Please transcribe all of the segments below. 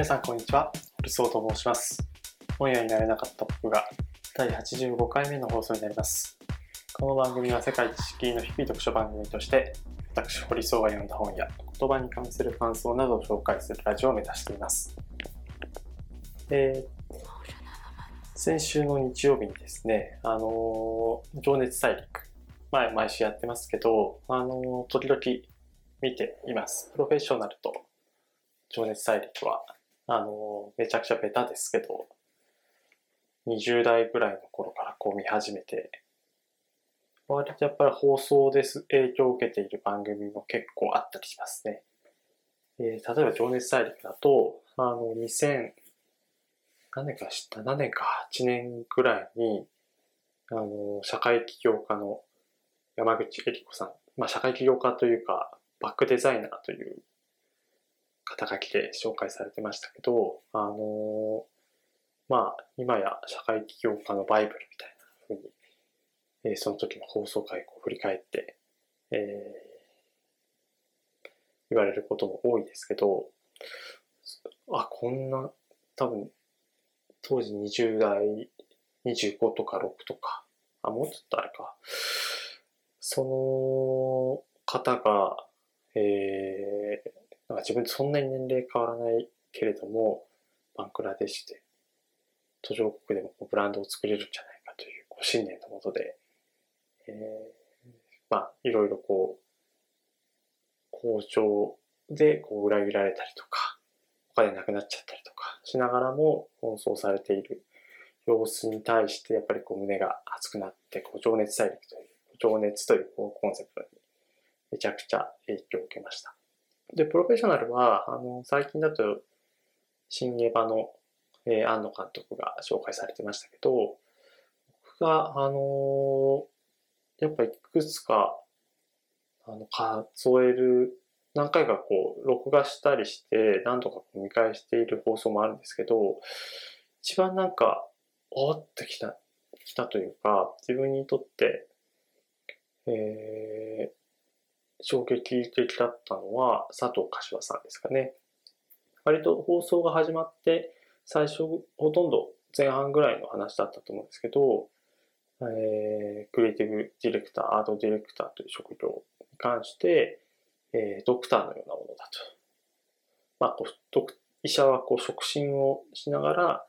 皆さんこんにちは、ルソーと申します。本屋になれなかった僕が第85回目の放送になります。この番組は世界一敷居の低い読書番組として、私、堀荘が読んだ本や言葉に関する感想などを紹介するラジオを目指しています。えー先週の日曜日にですね、あのー情熱大陸、前、毎週やってますけど、あのー時々見ています。プロフェッショナルと情熱大陸は、あのめちゃくちゃベタですけど、20代ぐらいの頃からこう見始めて、割とやっぱり放送です影響を受けている番組も結構あったりしますね。えー例えば情熱大陸だと、あの、2000、何年か知った、何年か。8年くらいに、あの、社会起業家の山口恵理子さん、まあ社会起業家というか、バックデザイナーという肩書きで紹介されてましたけど、あのまあ、今や社会起業家のバイブルみたいな風に、えーその時の放送回を振り返って、えー言われることも多いですけど、あ、こんな、多分、当時20代、25とか6とか、あ、もうちょっとあれか、その方が、えーなんか自分そんなに年齢変わらないけれども、バンクラデシュで途上国でもブランドを作れるんじゃないかというこう信念のもとで、えーまあ、いろいろこう、交渉でこう裏切られたりとか、お金なくなっちゃったりとかしながらも奔走されている様子に対して、やっぱりこう胸が熱くなって、こう情熱大陸という、情熱というこうコンセプトにめちゃくちゃ影響を受けました。で、プロフェッショナルは、あの、最近だと、新エヴァの、えー、庵野監督が紹介されてましたけど、僕が、あのーやっぱいくつか、あの、数える、何回かこう、録画したりして、何度か見返している放送もあるんですけど、一番なんか、おーってきた、きたというか、自分にとって、えー衝撃的だったのは佐藤柏さんですかね。割と放送が始まって最初ほとんど前半ぐらいの話だったと思うんですけど、えークリエイティブディレクター、アートディレクターという職業に関して、えードクターのようなものだと。まあ、こう医者はこう触診をしながら、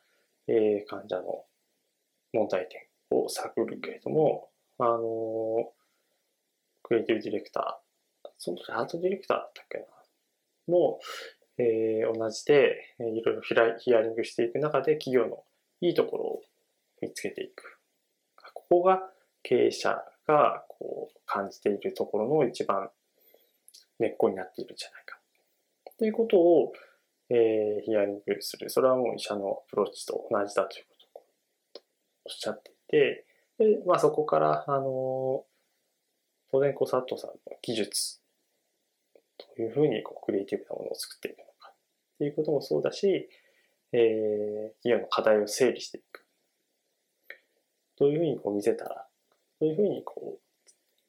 えー患者の問題点を探るけれども、あのクリエイティブディレクター、その時アートディレクターだったっけな、も、えー同じで、えーいろいろヒアリングしていく中で企業のいいところを見つけていく。ここが経営者がこう感じているところの一番根っこになっているんじゃないか。ということを、えーヒアリングする。それはもう医者のアプローチと同じだということをおっしゃっていて、でまあ、そこから、あの当然こう佐藤さんの技術どういうふうにこうクリエイティブなものを作っていくのかっていうこともそうだし、えー企業の課題を整理していく。どういうふうにこう見せたら、どういうふうにこう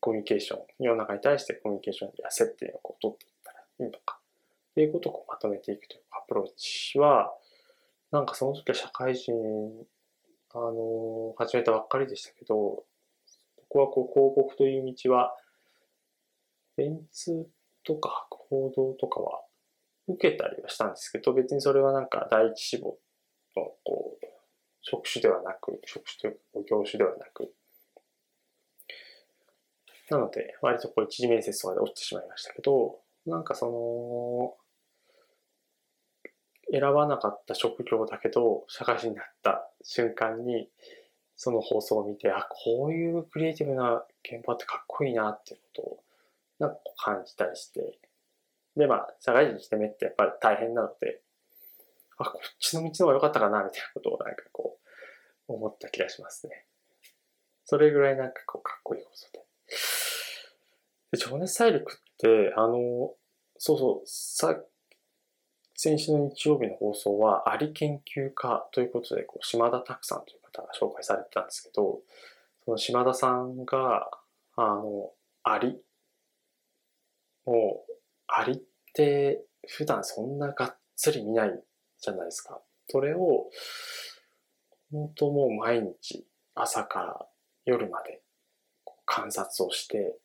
コミュニケーション、世の中に対してコミュニケーションや接点をこう取っていったらいいのかっていうことをこうまとめていくというアプローチは、なんかその時は社会人、あの始めたばっかりでしたけど、ここはこう広告という道は、電通とか報道とかは受けたりはしたんですけど、別にそれはなんか第一志望のこう職種ではなく、職種というか業種ではなく、なので、割とこう一次面接とかで落ちてしまいましたけど、なんかその、選ばなかった職業だけど、社会人になった瞬間に、その放送を見て、あ、こういうクリエイティブな現場ってかっこいいなっていうことを、なんか感じたりして、で、まあ、社会人してめってやっぱり大変なので、あ、こっちの道の方が良かったかな、みたいなことをなんかこう、思った気がしますね。それぐらいなんかこう、かっこいい放送で。で情熱大陸って、あの、そうそう、さ、先週の日曜日の放送は、アリ研究家ということで、こう島田拓さんという方が紹介されてたんですけど、その島田さんが、あの、アリもう、アリって普段そんながっつり見ないじゃないですか。それを、本当もう毎日朝から夜まで観察をして、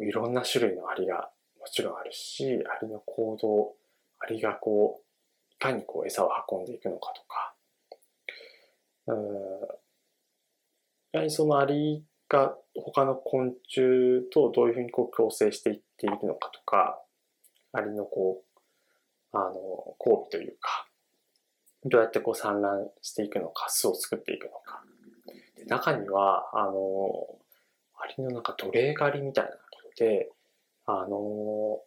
いろんな種類のアリがもちろんあるし、アリの行動、アリがこう、いかにこう餌を運んでいくのかとか、うん、やはりそのアリが他の昆虫とどういうふうにこう共生していっているのかとか、アリのこう、あの、交尾というか、どうやってこう産卵していくのか、巣を作っていくのか。で中には、あの、アリのなんか奴隷狩りみたいなことで、あの、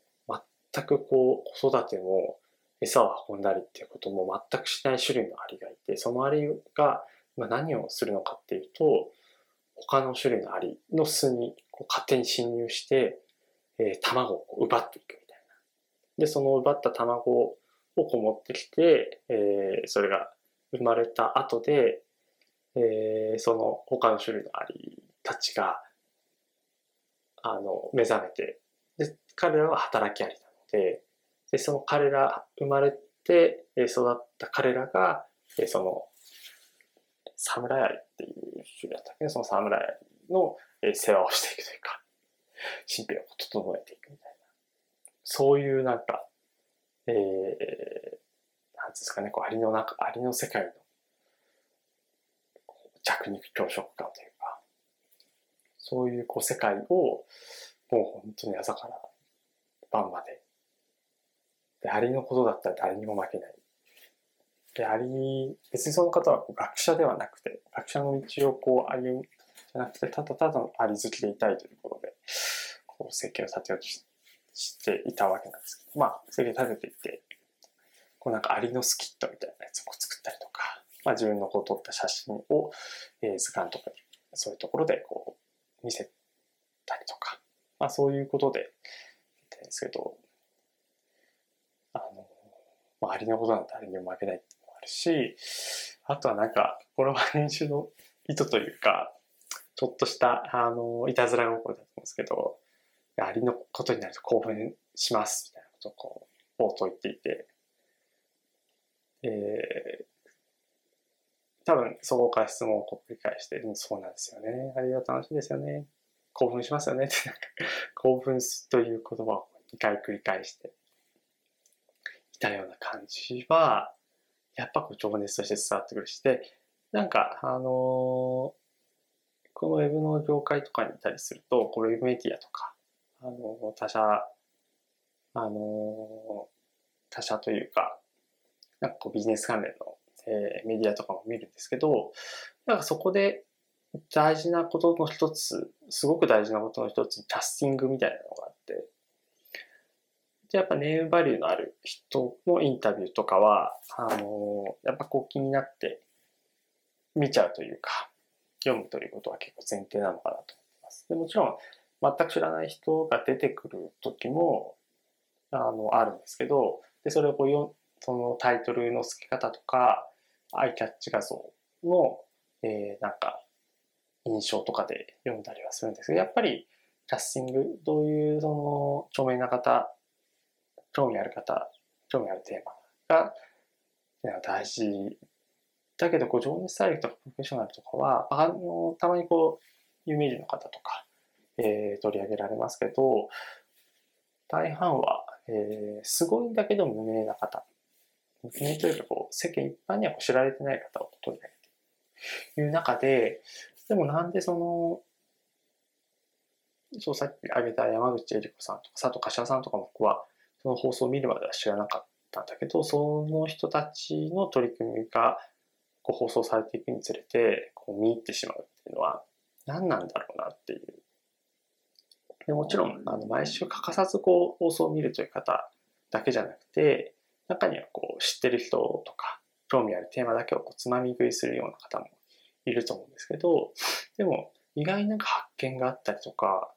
全くこう子育ても餌を運んだりっていうことも全くしない種類のアリがいて、そのアリが何をするのかっていうと、他の種類のアリの巣にこう勝手に侵入して、えー、卵を奪っていくみたいな。で、その奪った卵をこう持ってきて、えー、それが生まれた後で、えー、その他の種類のアリたちが、あの、目覚めて、で、彼らは働きアリなので、で、その彼ら、生まれて育った彼らが、その、サムライアリっていう種類だったけど、そのサムライアリの世話をしていくというか、神秘を整えていくみたいな。そういうなんか、えー、なんですかね、こう、アリの中、アリの世界の弱肉強食感というか、そういうこう世界を、もう本当に朝から晩まで、で、アリのことだったら誰にも負けない。で、アリ、別にその方は学者ではなくて、学者の道をこう歩むじゃなくて、ただただのアリ好きでいたいということで、こう、設計を立てようとして、いたわけなんですけど、まあ、それで食べていて、こうなんかアリのスキットみたいなやつを作ったりとか、まあ自分のこう撮った写真を、えー、図鑑とか、そういうところでこう見せたりとか、まあそういうことで、言ってるんですけど、あの、まあアリのことなんてアリにも負けないってし、あとはなんか、これは編集の意図というか、ちょっとした、あの、いたずら心だと思うんですけど、アリのことになると興奮しますみたいなことをこう、冒頭言っていて、えー、多分そこから質問をこう繰り返して、うん、そうなんですよね。あれは楽しいですよね。興奮しますよねって、なんか、興奮すという言葉を2回繰り返していたような感じは、やっぱこう情熱として伝わってくるし、で、なんか、あのー、このウェブの業界とかにいたりすると、こうウェブメディアとか、あの、他社、あの、他社というか、なんかこうビジネス関連の、えー、メディアとかも見るんですけど、なんかそこで大事なことの一つ、すごく大事なことの一つにキャスティングみたいなのが、やっぱネームバリューのある人のインタビューとかは、あのやっぱこう気になって見ちゃうというか、読むということは結構前提なのかなと思います。でもちろん、全く知らない人が出てくる時も、あの、あるんですけど、で、それをこうよ、そのタイトルの付け方とか、アイキャッチ画像の、えー、なんか、印象とかで読んだりはするんですけど、やっぱり、キャスティング、どういう、その、著名な方、興味ある方、興味あるテーマが、大事だけど、こう、情熱大陸とかプロフェッショナルとかは、あの、たまにこう、有名人の方とか、えー、取り上げられますけど、大半は、えー、すごいんだけど無名な方。無名というかこう、世間一般にはこう知られてない方を取り上げている中で、でもなんでその、そうさっき挙げた山口恵里子さんとか佐藤柏さんとかも僕はその放送を見るまでは知らなかったんだけど、その人たちの取り組みがこう放送されていくにつれてこう見入ってしまうっていうのは何なんだろうなっていう。でもちろん、あの、毎週欠かさずこう、放送を見るという方だけじゃなくて、中にはこう、知ってる人とか、興味あるテーマだけをこうつまみ食いするような方もいると思うんですけど、でも、意外な発見があったりとか、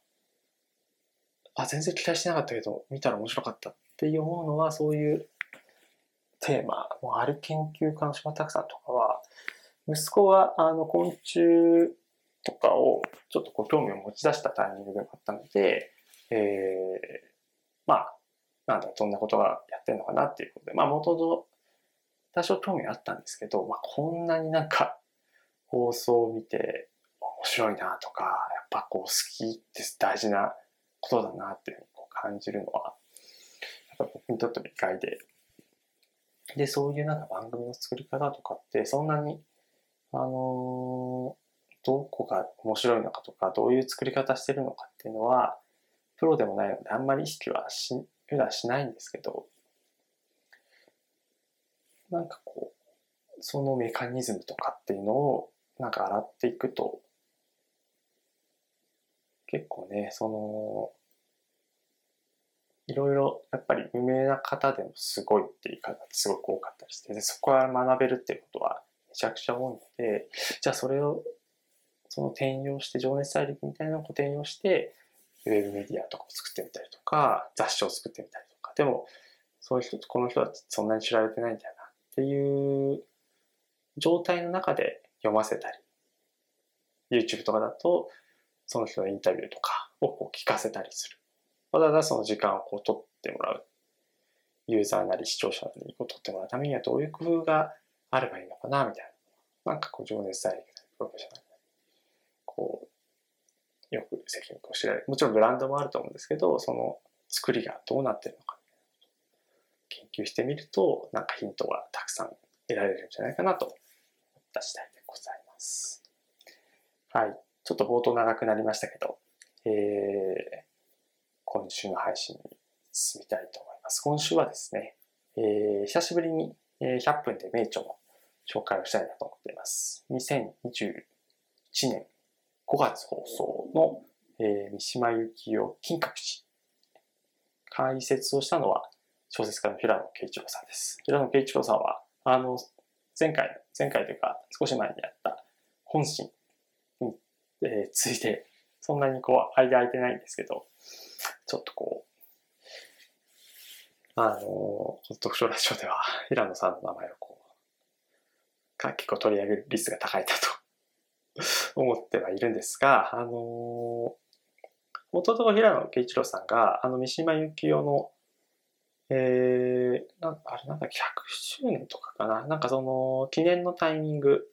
あ、全然期待してなかったけど、見たら面白かったって思うのは、そういうテーマ、もある研究家の島拓さんとかは、息子があの昆虫とかをちょっとこう興味を持ち出したタイミングでもあったので、えー、まあ、なんだ、どんなことがやってるのかなっていうことで、まあ、元の多少興味あったんですけど、まあ、こんなになんか放送を見て面白いなとか、やっぱこう好きって大事なことだなっていうふうに感じるのは、やっぱ僕にとっても意外で、で、そういうなんか番組の作り方とかってそんなに、あのー、どこが面白いのかとか、どういう作り方してるのかっていうのは、プロでもないのであんまり意識はし、普段しないんですけど、なんかこう、そのメカニズムとかっていうのをなんか洗っていくと、結構ね、その、いろいろやっぱり有名な方でもすごいっていう方がすごく多かったりして、でそこから学べるっていうことはめちゃくちゃ多いので、じゃあそれをその転用して、情熱大陸みたいなのを転用して、ウェブメディアとかを作ってみたりとか、雑誌を作ってみたりとか、でも、そういう人、この人はそんなに知られてないんだよなっていう状態の中で読ませたり、YouTube とかだと、その人のインタビューとかをこう聞かせたりする。わざわざその時間をこう取ってもらう。ユーザーなり視聴者なりを取ってもらうためにはどういう工夫があればいいのかな、みたいな。なんかこう、情熱大陸なり、プロフェッショナルなり、こう、よく責任を知られる。もちろんブランドもあると思うんですけど、その作りがどうなってるのか、研究してみると、なんかヒントがたくさん得られるんじゃないかなと思った次第でございます。はい。ちょっと冒頭長くなりましたけど、えー、今週の配信に進みたいと思います。今週はですね、えー、久しぶりに100分で名著の紹介をしたいなと思っています。2021年5月放送の、えー、三島由紀夫金閣寺。解説をしたのは小説家の平野慶一郎さんです。平野慶一郎さんは、あの、前回、前回というか少し前にやった本心、えー、ついて、そんなにこう、間空いてないんですけど、ちょっとこう、あの、読書ラジオでは平野さんの名前をこう、結構取り上げる率が高いなと 思ってはいるんですが、あのもともと平野慶一郎さんが、あの、三島由紀夫の、えー、なあれなんだっけ、100周年とかかな。なんかその、記念のタイミング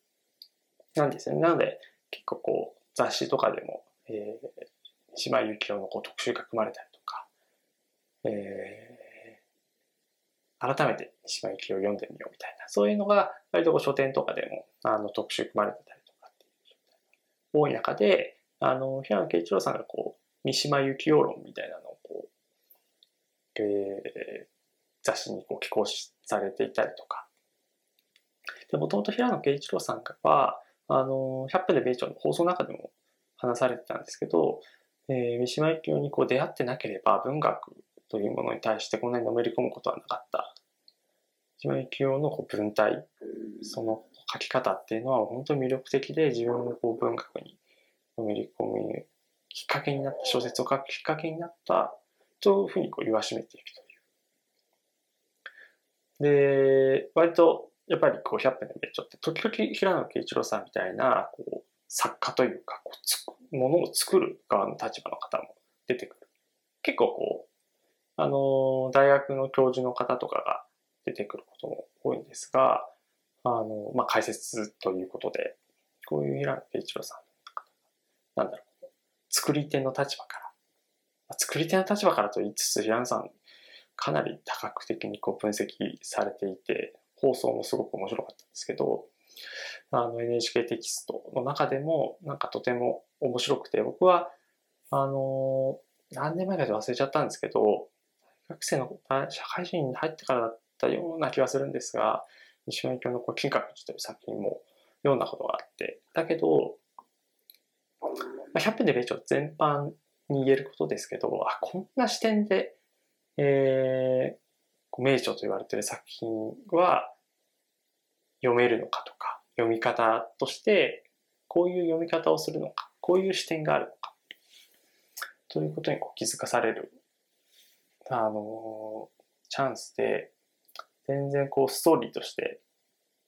なんですよね。なので、結構こう、雑誌とかでも、えー、三島由紀夫のこう特集が組まれたりとか、えー、改めて三島由紀夫を読んでみようみたいな、そういうのが割とこう書店とかでもあの特集組まれてたりとかっていう多い中で、あの、平野慶一郎さんがこう、三島由紀夫論みたいなのをこう、えー、雑誌にこう寄稿されていたりとか。で、もともと平野慶一郎さんは、あの、100分で米朝の放送の中でも話されてたんですけど、えー、三島由紀夫にこう出会ってなければ文学というものに対してこんなにのめり込むことはなかった。三島由紀夫のこう文体、その書き方っていうのは本当に魅力的で自分もこう文学にのめり込むきっかけになった、小説を書くきっかけになったというふうにこう言わしめていくという。で、割とやっぱりこう100分でめっちゃって、時々平野慶一郎さんみたいなこう作家というかこうつくものを作る側の立場の方も出てくる。結構こう、あの、大学の教授の方とかが出てくることも多いんですが、あの、まあ、解説ということで、こういう平野慶一郎さん、なんだろう、作り手の立場から、作り手の立場からと言いつつ、平野さん、かなり多角的にこう分析されていて、放送もすごく面白かったんですけど、あの NHK テキストの中でもなんかとても面白くて、僕は、あの、何年前かで忘れちゃったんですけど、学生の社会人に入ってからだったような気がするんですが、西村教のこう金閣寺という作品も読んだことがあって、だけど、100分で米朝全般に言えることですけど、あ、こんな視点で、えー、名著と言われている作品は読めるのかとか、読み方として、こういう読み方をするのか、こういう視点があるのか、ということにこう気づかされる、あの、チャンスで、全然こうストーリーとして、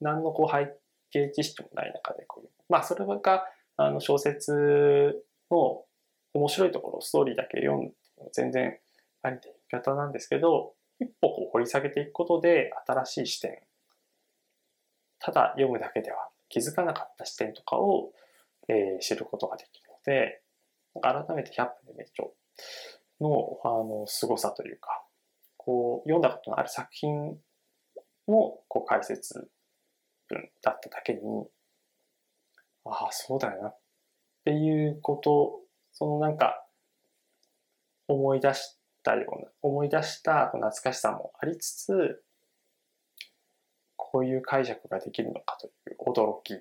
何のこう背景知識もない中でこういう、まあそれが、あの小説の面白いところ、ストーリーだけ読ん全然ありという言い方なんですけど、一歩こう掘り下げていくことで新しい視点ただ読むだけでは気づかなかった視点とかを、えー、知ることができるので、改めて100分で名著の、あの、凄さというか、こう、読んだことのある作品のこう解説文だっただけに、ああ、そうだよなっていうこと、そのなんか、思い出してたような、思い出した懐かしさもありつつ、こういう解釈ができるのかという驚き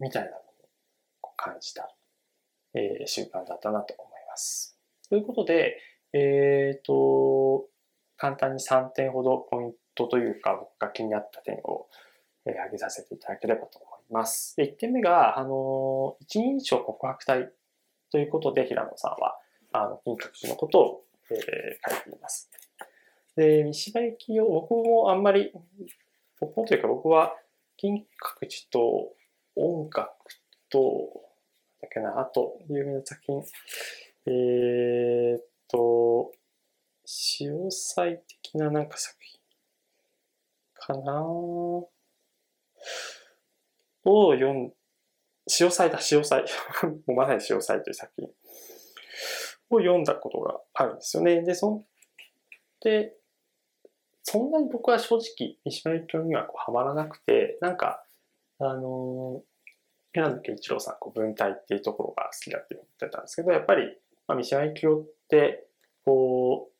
みたいなのを感じた、えー、習慣だったなと思います。ということで、えっ、ー、と、簡単に3点ほどポイントというか僕が気になった点を、えー、挙げさせていただければと思います。で1点目が、あの、一人称告白体ということで平野さんは、あの、金閣寺のことを、えー、書いています。で、三島由紀夫、僕もあんまり僕もというか僕は金閣寺と音楽と、だっけな、あと有名な作品、えー、っと、潮祭的ななんか作品かな？を読ん、潮祭だ、潮祭。もうまさに潮祭という作品を読んだことがあるんですよね。で、そんで、そんなに僕は正直、三島由紀夫にはこうハマらなくて、なんか、あのー、平野慶一郎さん、こう文体っていうところが好きだって言ってたんですけど、やっぱり、まあ、三島由紀夫って、こ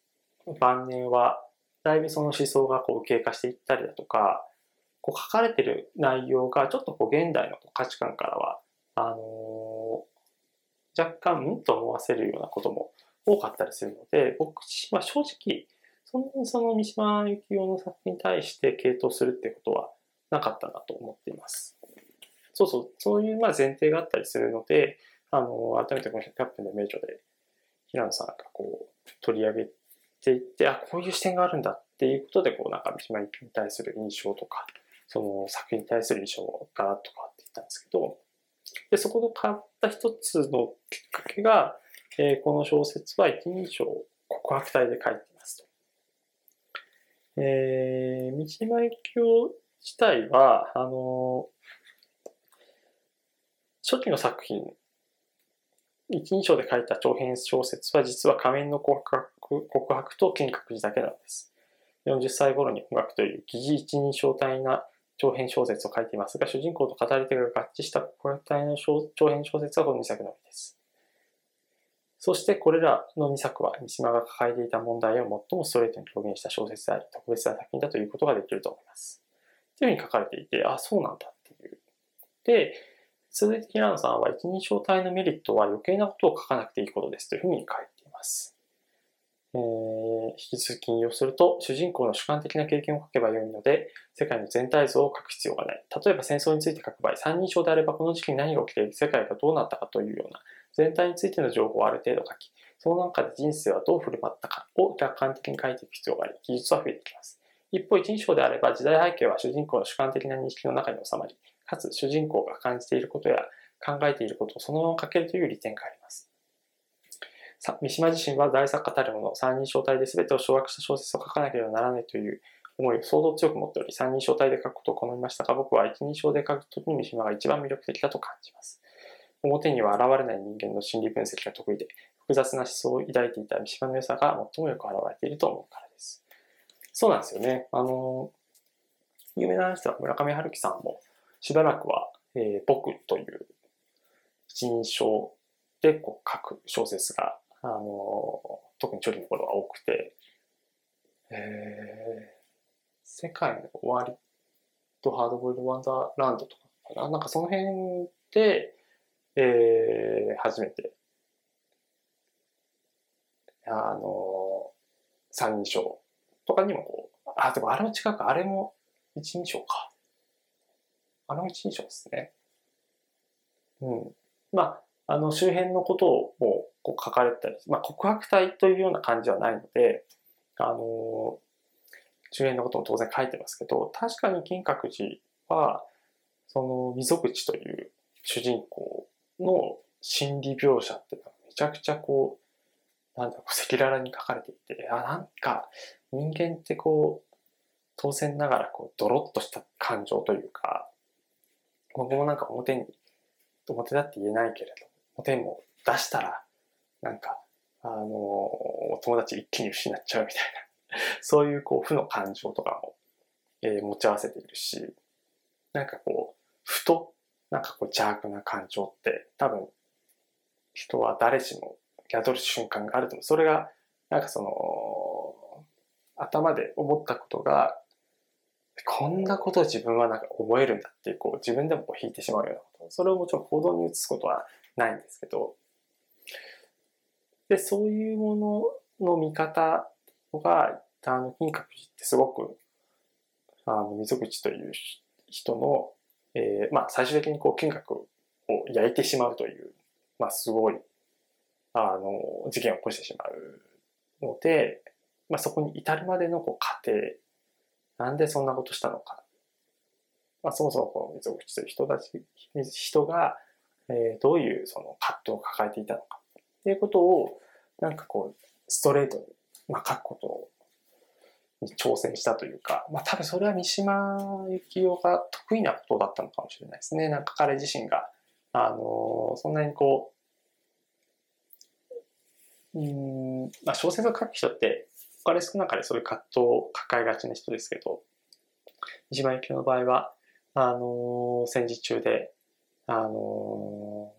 う、晩年は、だいぶその思想がこう経過していったりだとか、こう書かれてる内容がちょっとこう現代の価値観からは、あのー、若干、んと思わせるようなことも多かったりするので、僕自身は正直、そんなにその三島由紀夫の作品に対して傾倒するってことはなかったなと思っています。そうそう、そういうまあ前提があったりするので、あの、改めてこの100分の名著で平野さんがこう取り上げていって、あ、こういう視点があるんだっていうことで、こうなんか三島由紀夫に対する印象とか、その作品に対する印象がガラッと変わっていったんですけど、で、そこで変わった一つのきっかけが、えー、この小説は一人称告白体で書いていますと。えー、三島由紀夫自体は、あの、初期の作品、一人称で書いた長編小説は実は仮面の告白告白と金閣寺だけなんです。40歳頃に音楽という疑似一人称体な長編小説を書いていますが、主人公と語り手が合致した告白体の長編小説はこの2作のみです。そしてこれらの2作は三島が抱えていた問題を最もストレートに表現した小説であり、特別な作品だということができると思います。というふうに書かれていて、あ、そうなんだっていう。で、続いて平野さんは一人称体のメリットは余計なことを書かなくていいことですというふうに書いています。え、引き続き引用すると、主人公の主観的な経験を書けばよいので、世界の全体像を書く必要がない。例えば戦争について書く場合、三人称であればこの時期に何が起きている世界がどうなったかというような全体についての情報をある程度書き、その中で人生はどう振る舞ったかを客観的に書いていく必要があり、技術は増えてきます。一方、一人称であれば時代背景は主人公の主観的な認識の中に収まり、かつ主人公が感じていることや考えていることをそのまま書けるという利点があります。三島自身は大作家たるもの、三人称体で全てを掌握した小説を書かなければならないという思いを相当強く持っており、三人称体で書くことを好みましたが、僕は一人称で書くときに三島が一番魅力的だと感じます。表には現れない人間の心理分析が得意で、複雑な思想を抱いていた三島の良さが最もよく現れていると思うからです。そうなんですよね。あの、有名な話は村上春樹さんも、しばらくは、えー、僕という一人称でこう書く小説が、あの、特に初期の頃は多くて、えー、世界の終わりとハードボイルドワンダーランドとかかな？なんかその辺で、えー、初めて、あの、三人称とかにもこう、あ、でもあれも違うか、あれも一人称か。あの一人称ですね。うん。まあ、あの周辺のことをこう書かれたり、まあ告白体というような感じはないので、あの、周辺のことも当然書いてますけど、確かに金閣寺は、その溝口という主人公の心理描写っていうのはめちゃくちゃこう、なんだろう、赤裸々に書かれていて、あ、なんか人間ってこう、当然ながらこうドロッとした感情というか、僕もなんか表に、表だって言えないけれど、表も出したら、なんか、あの、友達一気に失っちゃうみたいな、そういうこう負の感情とかも、えー、持ち合わせているし、なんかこう、ふと、なんかこう邪悪な感情って多分、人は誰しも宿る瞬間があると思う。それが、なんかその、頭で思ったことが、こんなことを自分はなんか思えるんだって、こう自分でもこう引いてしまうようなこと。それをもちろん行動に移すことはないんですけど、で、そういうものの見方が、あの、金閣寺ってすごく、あの、溝口という人の、えー、まあ、最終的にこう、金閣を焼いてしまうという、まあ、すごい、あの、事件を起こしてしまうので、まあ、そこに至るまでのこう過程、なんでそんなことしたのか。まあ、そもそもこの溝口という人たち、人が、えー、どういうその葛藤を抱えていたのか。っていうことを、なんかこう、ストレートに、まあ、書くことに挑戦したというか、まあ多分それは三島由紀夫が得意なことだったのかもしれないですね。なんか彼自身が、あのー、そんなにこう、うん、まあ小説を書く人って、他で少なかれそういう葛藤を抱えがちな人ですけど、三島由紀夫の場合は、あのー、戦時中で、あの、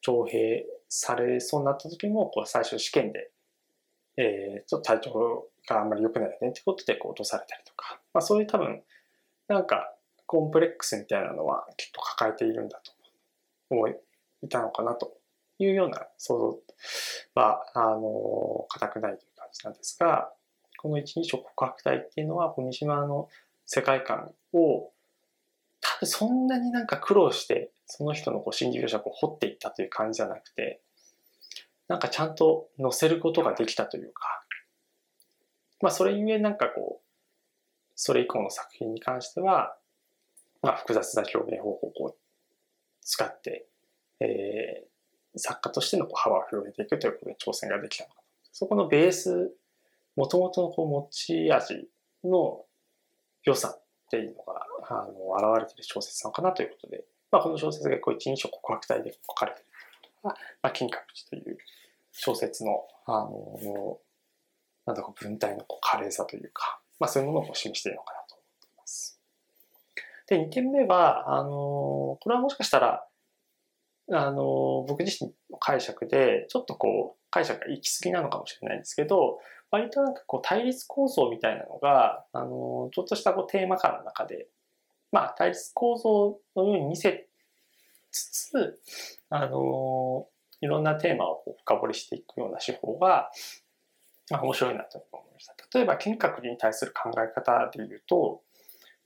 徴兵されそうになった時も、こう最初試験で、えー、ちょっと体調があんまり良くないねってことでこう落とされたりとか、まあそういう多分、なんかコンプレックスみたいなのはきっと抱えているんだと思いたのかなというような想像は、あの、固くないという感じなんですが、この一人称告白体っていうのは、三島の世界観をそんなになんか苦労してその人のこう心理描写を掘っていったという感じじゃなくて、なんかちゃんと載せることができたというか、まあそれゆえなんかこう、それ以降の作品に関しては、まあ複雑な表現方法を使って、えー、作家としてのこう幅を広げていくということで挑戦ができたのか。そこのベース、もともとのこう持ち味の良さっていうのが、あの、現れてる小説なのかなということで、まあ、この小説がこう一人称告白体で書かれているということが、まあ、金閣寺という小説の、あの、なんだか文体のこう華麗さというか、まあ、そういうものを示しているのかなと思っています。で、2点目は、あの、これはもしかしたら、あの、僕自身の解釈で、ちょっとこう、解釈が行き過ぎなのかもしれないんですけど、割となんかこう対立構造みたいなのが、あの、ちょっとしたこうテーマ感の中でまあ、対立構造のように見せつつ、あのいろんなテーマを深掘りしていくような手法が、まあ、面白いなと思いました。例えば、金閣寺に対する考え方で言うと、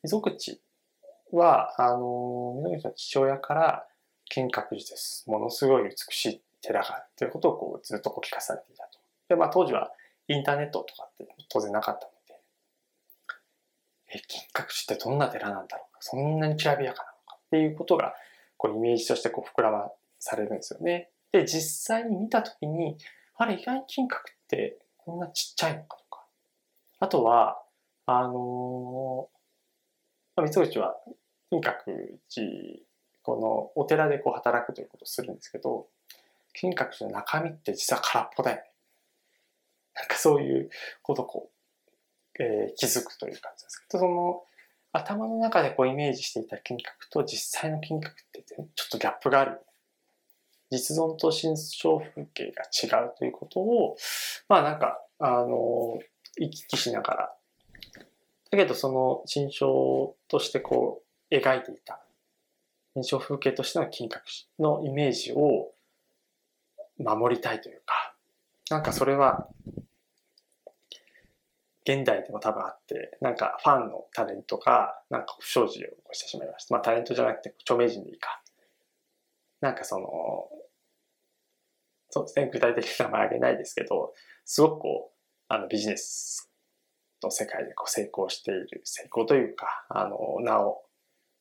溝口は、あの溝口の父親から金閣寺です。ものすごい美しい寺があるということをこうずっとこう聞かされていたと。で、まあ当時はインターネットとかって当然なかったので、え、金閣寺ってどんな寺なんだろうそんなにきらびやかなのかっていうことが、こうイメージとしてこう膨らまされるんですよね。で、実際に見たときに、あれ意外に金閣ってこんなちっちゃいのかとか。あとは、あのー、三口は金閣寺、このお寺でこう働くということをするんですけど、金閣寺の中身って実は空っぽだよね。なんかそういうことこう、えー、気づくという感じですけど、その、頭の中でこうイメージしていた金閣と実際の金閣ってちょっとギャップがある。実存と心象風景が違うということを、まあなんか、あの、行き来しながら、だけどその心象としてこう描いていた、印象風景としての金閣のイメージを守りたいというか、なんかそれは現代でも多分あって、なんかファンのタレントが、なんか不祥事を起こしてしまいました。まあタレントじゃなくて著名人でいいか。なんかその、そうですね、具体的な名前あげないですけど、すごくこう、あのビジネスの世界でこう成功している、成功というか、あの、名を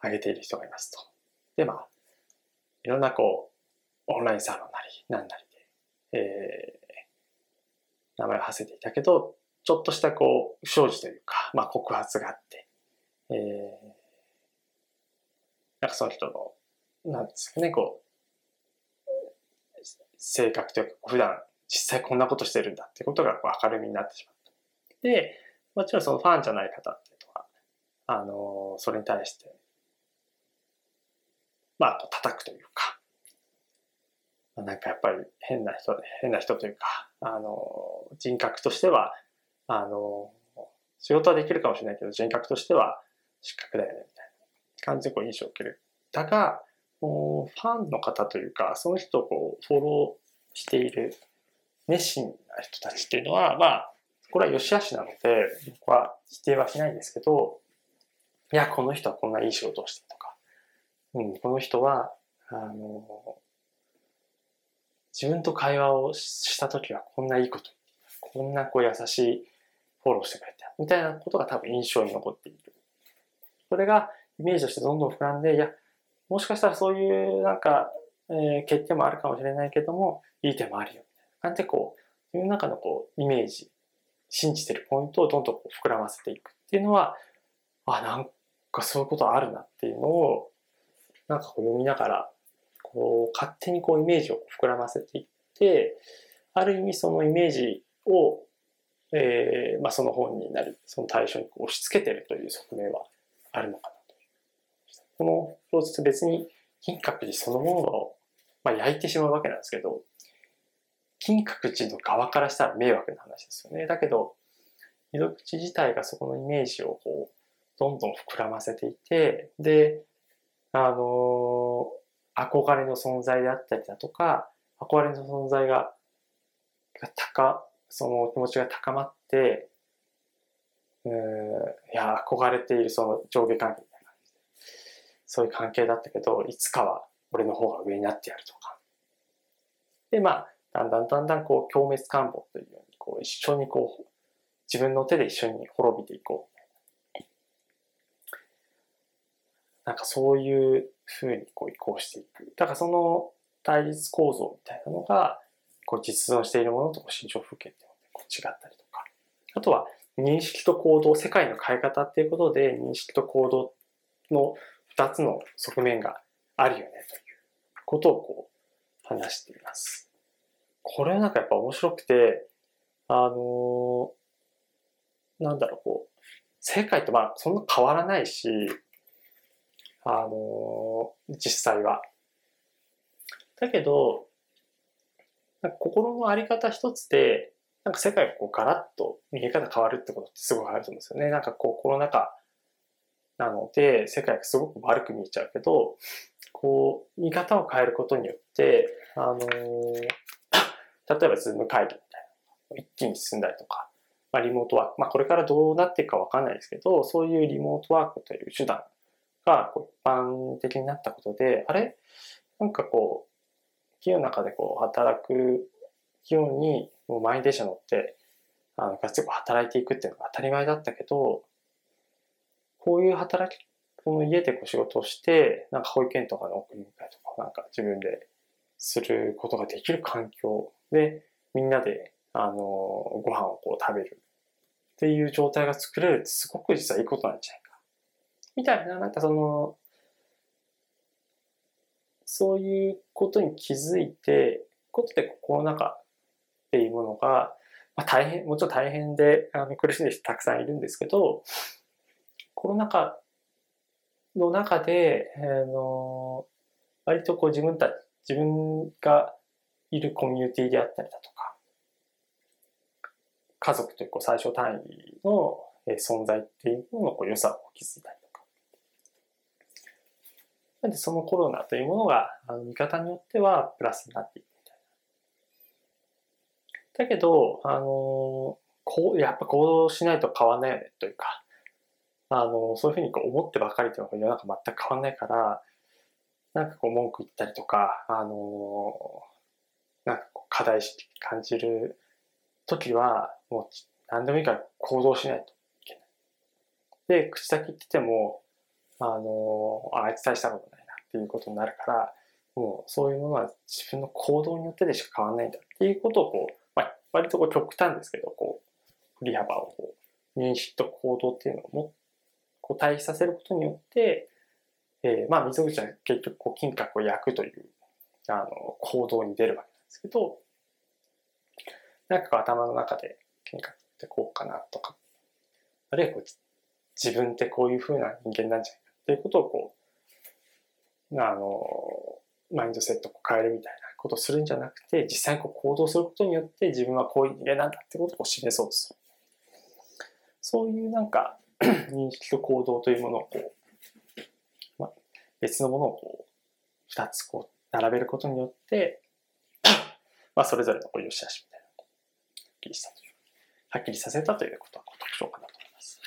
上げている人がいますと。で、まあ、いろんなこう、オンラインサロンなり、なんなりで、えー、名前を馳せていたけど、ちょっとしたこう、不祥事というか、まあ告発があって、えー、なんかその人の、なんですかね、こう、性格というか、普段実際こんなことしてるんだってことがこう明るみになってしまった。で、もちろんそのファンじゃない方っていうのは、あの、それに対して、まあ、叩くというか、なんかやっぱり変な人、変な人というか、あの、人格としては、あの、仕事はできるかもしれないけど、人格としては失格だよね、みたいな感じでこう印象を受ける。だが、ファンの方というか、その人をこうフォローしている熱心な人たちっていうのは、まあ、これは良し悪しなので、僕は否定はしないんですけど、いや、この人はこんないい仕事をしてるとか、うん、この人は、あの、自分と会話をしたときはこんないいこと、こんなこう優しいフォローしてくれた、みたいなことが多分印象に残っている。それがイメージとしてどんどん膨らんで、いや、もしかしたらそういうなんか、えー、欠点もあるかもしれないけども、いい点もあるよ。なんてこう、自分の中のこう、イメージ、信じてるポイントをどんどんこう膨らませていくっていうのは、あ、なんかそういうことあるなっていうのを、なんかこう読みながら、こう、勝手にこうイメージを膨らませていって、ある意味そのイメージを、えー、まあその本になり、その対象に押し付けてるという側面はあるのかなと。この小説別に金閣寺そのものを、まあ、焼いてしまうわけなんですけど、金閣寺の側からしたら迷惑な話ですよね。だけど、井戸口自体がそこのイメージをこう、どんどん膨らませていて、で、あのー、憧れの存在であったりだとか、憧れの存在が、が高、その気持ちが高まって、うん、いや、憧れているその上下関係みたいな感じで、そういう関係だったけど、いつかは俺の方が上になってやるとか。で、まあ、だんだんだんだんこう、共滅感望というように、こう、一緒にこう、自分の手で一緒に滅びていこう。なんかそういう風にこう移行していく。だからその対立構造みたいなのが、こう実存しているものと心象風景って違ったりとか。あとは認識と行動、世界の変え方っていうことで認識と行動の二つの側面があるよねということをこう話しています。これなんかやっぱ面白くて、あのー、なんだろう、こう、世界ってまあそんな変わらないし、あのー、実際は。だけど、なんか心のあり方一つで、なんか世界がこうガラッと見え方変わるってことってすごいあると思うんですよね。なんかこうコロナ禍なので、世界がすごく悪く見えちゃうけど、こう、見方を変えることによって、あのー、例えばズーム会議みたいな一気に進んだりとか、まあ、リモートワーク、まあ、これからどうなっていくかわかんないですけど、そういうリモートワークという手段がこう一般的になったことで、あれ？なんかこう、企業の中でこう働く企業にもう満員電車乗って、あの、がつく働いていくっていうのが当たり前だったけど、こういう働き、この家でこう仕事をして、なんか保育園とかの送り迎えとか、なんか自分ですることができる環境で、みんなで、あの、ご飯をこう食べるっていう状態が作れるってすごく実はいいことなんじゃないか。みたいな、なんかその、そういうことに気づいて、ことでコロナ禍っていうものが、まあ、大変、もちろん大変であの苦しんでる人たくさんいるんですけど、コロナ禍の中で、あの割とこう自分たち、自分がいるコミュニティであったりだとか、家族というこう最小単位の存在っていうもののこう良さを気づいたり。なんでそのコロナというものがあの見方によってはプラスになっていくみたいな。だけど、あの、こう、やっぱ行動しないと変わんないよねというか、あの、そういうふうにこう思ってばかりというのが世の中全く変わんないから、なんかこう文句言ったりとか、あのなんかこう課題意識感じる時は、もう何でもいいから行動しないといけない。で、口先言ってても、あのあいつ大したことないなっていうことになるから、もうそういうものは自分の行動によってでしか変わらないんだっていうことをこう、まあ、割とこう極端ですけど、こう、振り幅をこう認識と行動っていうのをもこう対比させることによって、えー、まあ溝口は結局こう金閣を焼くというあの行動に出るわけなんですけど、なんか頭の中で金閣ってこうかなとか、あるいはこう自分ってこういう風な人間なんじゃないかっていうことをこう、あの、マインドセットを変えるみたいなことをするんじゃなくて、実際にこう行動することによって自分はこういう人間なんだってことを示そうとする。そういうなんか 認識と行動というものをこう、ま、別のものをこう、二つこう、並べることによって、まあ、それぞれのこう、良し悪しみたいな、はっきりしたという、はっきりさせたということは特徴かなと思います。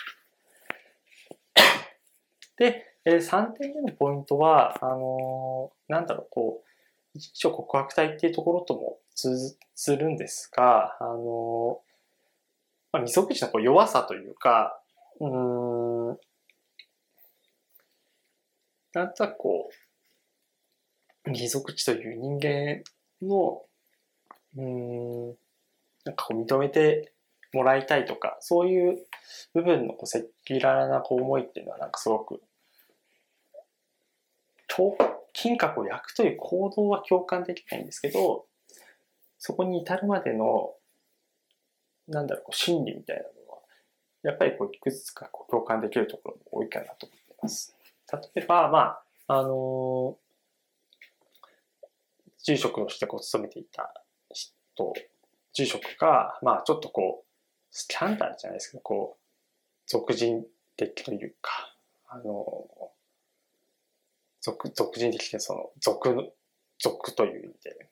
で、えー、3点目のポイントは、あのー、なんだろう、こう、一応告白体っていうところとも通ずるんですが、あの、まあ、溝口のこう弱さというか、うん、なんとなくこう、溝口という人間の、うん、なんかこう認めてもらいたいとか、そういう部分のこう赤裸々なこう思いっていうのはなんかすごく、金閣を焼くという行動は共感できないんですけど、そこに至るまでの、なんだろう、心理みたいなのは、やっぱりこういくつかこう共感できるところも多いかなと思っています。例えば、まあ、あの住職としてこう勤めていた人、住職が、まあちょっとこう、スキャンダルじゃないですけど、こう、俗人的というか、あの俗、俗人的でその、俗、俗という意味で。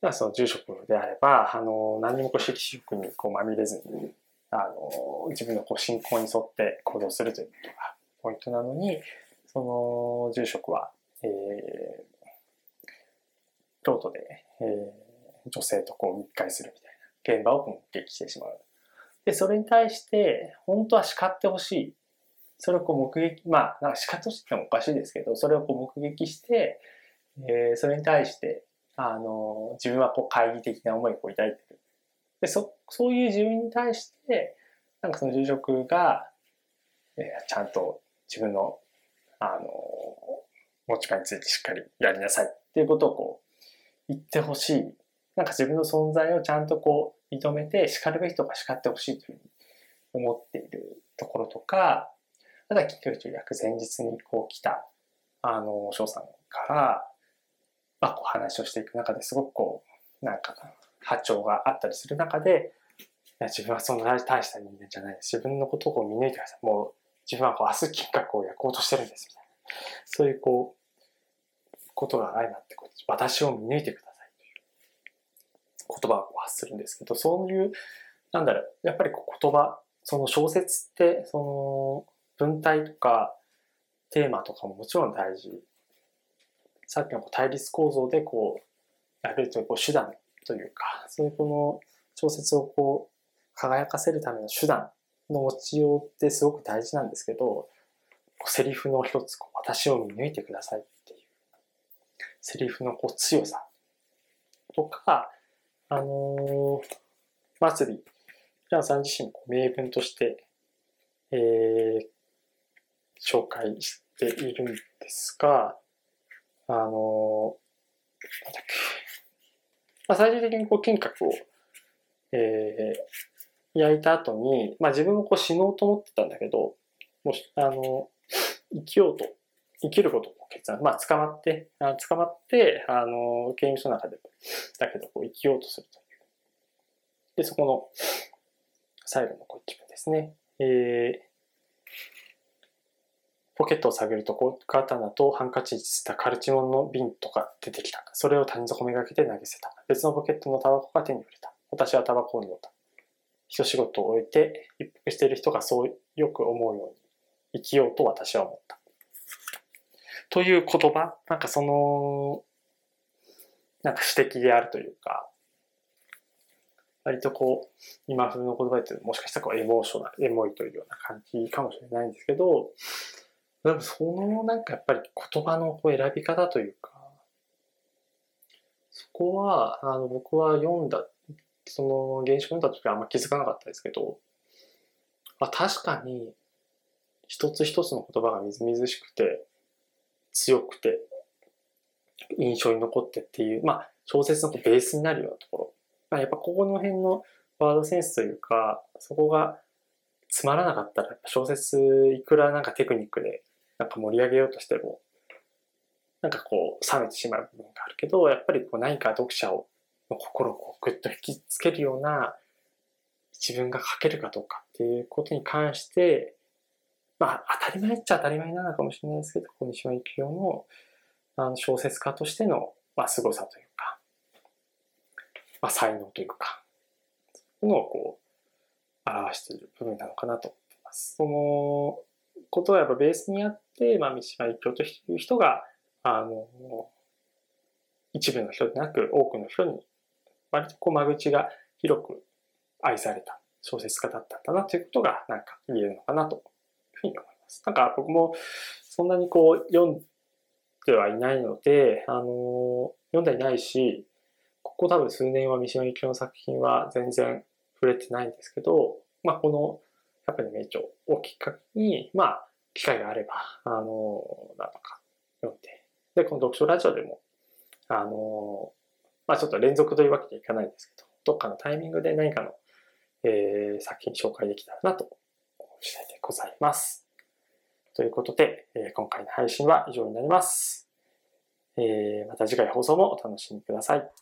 ではその住職であれば、あの、何もこう、色色にこうまみれずに、あの、自分のこう信仰に沿って行動するということがポイントなのに、その住職は、えー、京都で、えー、女性とこう密会するみたいな現場を目撃してしまう。で、それに対して、本当は叱ってほしいそれをこう目撃、まあ、なんか仕方としてもおかしいですけど、それをこう目撃して、えー、それに対して、あの、自分はこう懐疑的な思いを抱いてる。で、そ、そういう自分に対して、なんかその住職が、えー、ちゃんと自分の、あの、持ち場についてしっかりやりなさいっていうことをこう、言ってほしい。なんか自分の存在をちゃんとこう、認めて叱るべきとか叱ってほしいというふうに思っているところとか、ただ、緊急と約前日にこう来た、あの、翔さんから、まあ、こう話をしていく中ですごくこう、なんか、波長があったりする中で、いや自分はそんな大した人間じゃないです。自分のことをこう見抜いてください。もう、自分はこう明日金閣を焼こうとしてるんです。みたいな。そういうこう、ことが相まってこう、私を見抜いてくださいという言葉を発するんですけど、そういう、なんだろう、やっぱりこう言葉、その小説って、その、文体とかテーマとかももちろん大事。さっきの対立構造でこう、やるというこう手段というか、そういうこの小説をこう、輝かせるための手段の持ちようってすごく大事なんですけど、セリフの一つ、私を見抜いてくださいっていう、セリフのこう強さとか、あのー、祭り、平野さん自身も名文として、えー、紹介しているんですが、あの、まあ、最終的にこう金閣を、えー、焼いた後に、まあ自分もこう死のうと思ってたんだけど、もう、あの、生きようと、生きることを決断。まあ捕まって、あ捕まって、あの、刑務所の中で、だけどこう生きようとするという。で、そこの最後のこう一文ですね。えーポケットを探ると、こ、刀とハンカチにつったカルチモンの瓶とか出てきた。それを谷底めがけて投げ捨てた。別のポケットのタバコが手に触れた。私はタバコを飲んだ。一仕事を終えて一服している人がそうよく思うように生きようと私は思った。という言葉、なんかその、なんか指摘であるというか、割とこう、今風の言葉で言うともしかしたらエモーショナル、エモいというような感じかもしれないんですけど、でもそのなんかやっぱり言葉のこう選び方というか、そこは、あの、僕は読んだその原種読んだ時はあんま気づかなかったですけど、まあ、確かに一つ一つの言葉がみずみずしくて強くて印象に残ってっていう、まあ小説のベースになるようなところ。まあ、やっぱここの辺のワードセンスというか、そこがつまらなかったら小説いくらなんかテクニックでなんか盛り上げようとしてもなんかこう冷めてしまう部分があるけどやっぱりこう何か読者をの心をこうグッと引きつけるような自分が書けるかどうかっていうことに関してまあ当たり前っちゃ当たり前なのかもしれないですけど小西真幸雄のあの小説家としての、まあ、凄さというか、まあ、才能というかのをこう表している部分なのかなと思っています。そのことはやっぱベースにあって、まあ、三島由紀夫という人があの一部の人でなく多くの人に割とこう間口が広く愛された小説家だったんだなということがなんか言えるのかなというふうに思います。なんか僕もそんなにこう読んではいないので、あの、読んでいないし、ここ多分数年は三島由紀夫の作品は全然触れてないんですけど、まあこのやっぱり名著をきっかけに、まあ機会があれば、あの、なんとか読んで、で、この読書ラジオでも、あの、まあちょっと連続というわけにはいかないんですけど、どっかのタイミングで何かの、えー、作品紹介できたらなと次第でございます。ということで、えー、今回の配信は以上になります。えー、また次回放送もお楽しみください。